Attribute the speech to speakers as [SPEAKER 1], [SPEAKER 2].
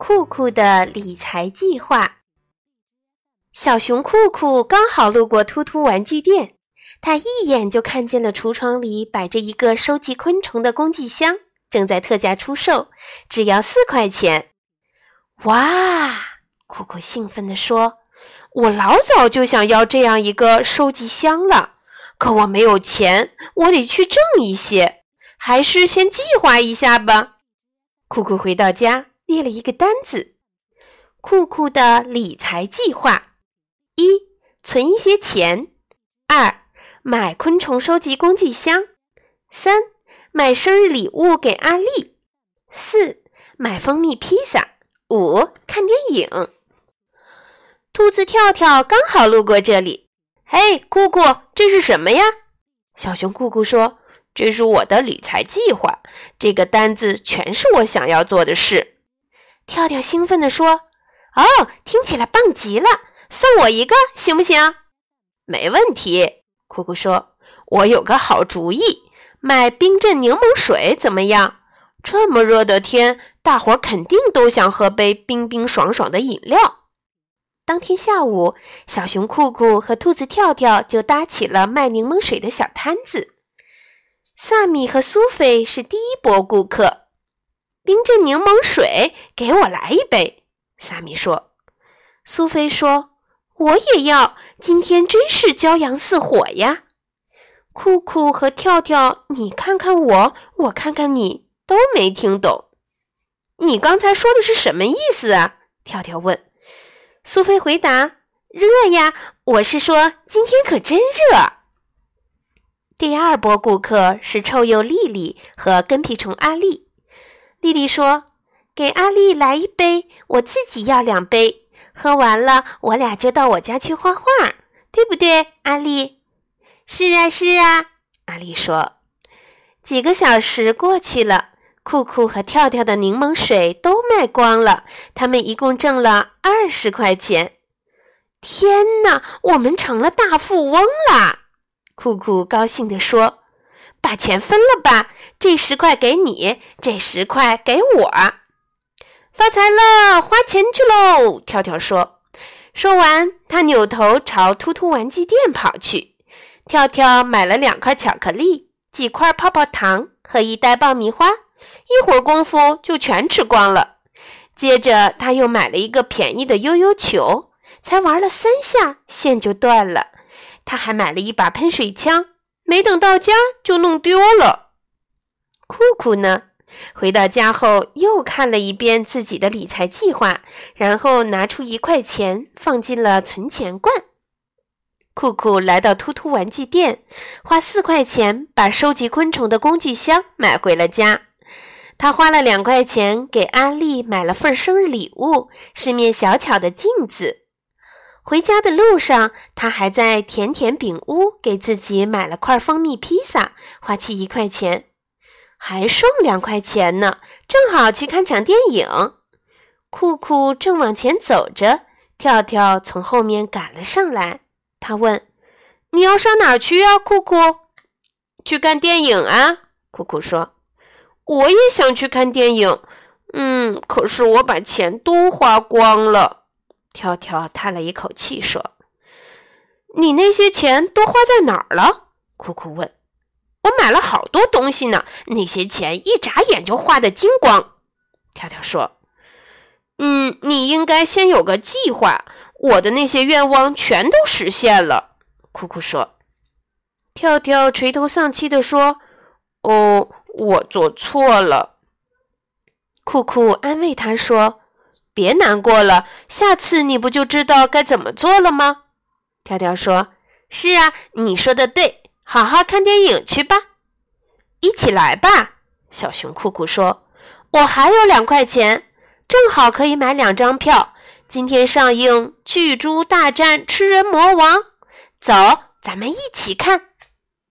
[SPEAKER 1] 酷酷的理财计划。小熊酷酷刚好路过突突玩具店，他一眼就看见了橱窗里摆着一个收集昆虫的工具箱，正在特价出售，只要四块钱。哇！酷酷兴奋地说：“我老早就想要这样一个收集箱了，可我没有钱，我得去挣一些，还是先计划一下吧。”酷酷回到家。列了一个单子：酷酷的理财计划：一、存一些钱；二、买昆虫收集工具箱；三、买生日礼物给阿丽；四、买蜂蜜披萨；五、看电影。兔子跳跳刚好路过这里，嘿，酷酷，这是什么呀？小熊酷酷说：“这是我的理财计划，这个单子全是我想要做的事。”跳跳兴奋地说：“哦，听起来棒极了！送我一个行不行？”“没问题。”酷酷说：“我有个好主意，买冰镇柠檬水怎么样？这么热的天，大伙肯定都想喝杯冰冰爽爽的饮料。”当天下午，小熊酷酷和兔子跳跳就搭起了卖柠檬水的小摊子。萨米和苏菲是第一波顾客。冰镇柠檬水，给我来一杯。萨米说。苏菲说：“我也要。今天真是骄阳似火呀！”酷酷和跳跳，你看看我，我看看你，都没听懂。你刚才说的是什么意思啊？跳跳问。苏菲回答：“热呀，我是说今天可真热。”第二波顾客是臭鼬丽丽和跟屁虫阿丽。丽丽说：“给阿丽来一杯，我自己要两杯。喝完了，我俩就到我家去画画，对不对，阿丽？”“是啊，是啊。”阿丽说。几个小时过去了，酷酷和跳跳的柠檬水都卖光了，他们一共挣了二十块钱。天哪，我们成了大富翁啦！酷酷高兴地说。把钱分了吧，这十块给你，这十块给我。发财了，花钱去喽！跳跳说。说完，他扭头朝突突玩具店跑去。跳跳买了两块巧克力、几块泡泡糖和一袋爆米花，一会儿功夫就全吃光了。接着，他又买了一个便宜的悠悠球，才玩了三下，线就断了。他还买了一把喷水枪。没等到家就弄丢了。酷酷呢？回到家后又看了一遍自己的理财计划，然后拿出一块钱放进了存钱罐。酷酷来到突突玩具店，花四块钱把收集昆虫的工具箱买回了家。他花了两块钱给阿丽买了份生日礼物，是面小巧的镜子。回家的路上，他还在甜甜饼屋给自己买了块蜂蜜披萨，花去一块钱，还剩两块钱呢，正好去看场电影。酷酷正往前走着，跳跳从后面赶了上来。他问：“你要上哪去啊，酷酷？”“去看电影啊。”酷酷说。“我也想去看电影，嗯，可是我把钱都花光了。”跳跳叹了一口气说：“你那些钱都花在哪儿了？”酷酷问。“我买了好多东西呢，那些钱一眨眼就花的精光。”跳跳说。“嗯，你应该先有个计划。我的那些愿望全都实现了。”酷酷说。跳跳垂头丧气地说：“哦，我做错了。”酷酷安慰他说。别难过了，下次你不就知道该怎么做了吗？跳跳说：“是啊，你说的对，好好看电影去吧。”一起来吧，小熊酷酷说：“我还有两块钱，正好可以买两张票。今天上映《巨猪大战吃人魔王》，走，咱们一起看。”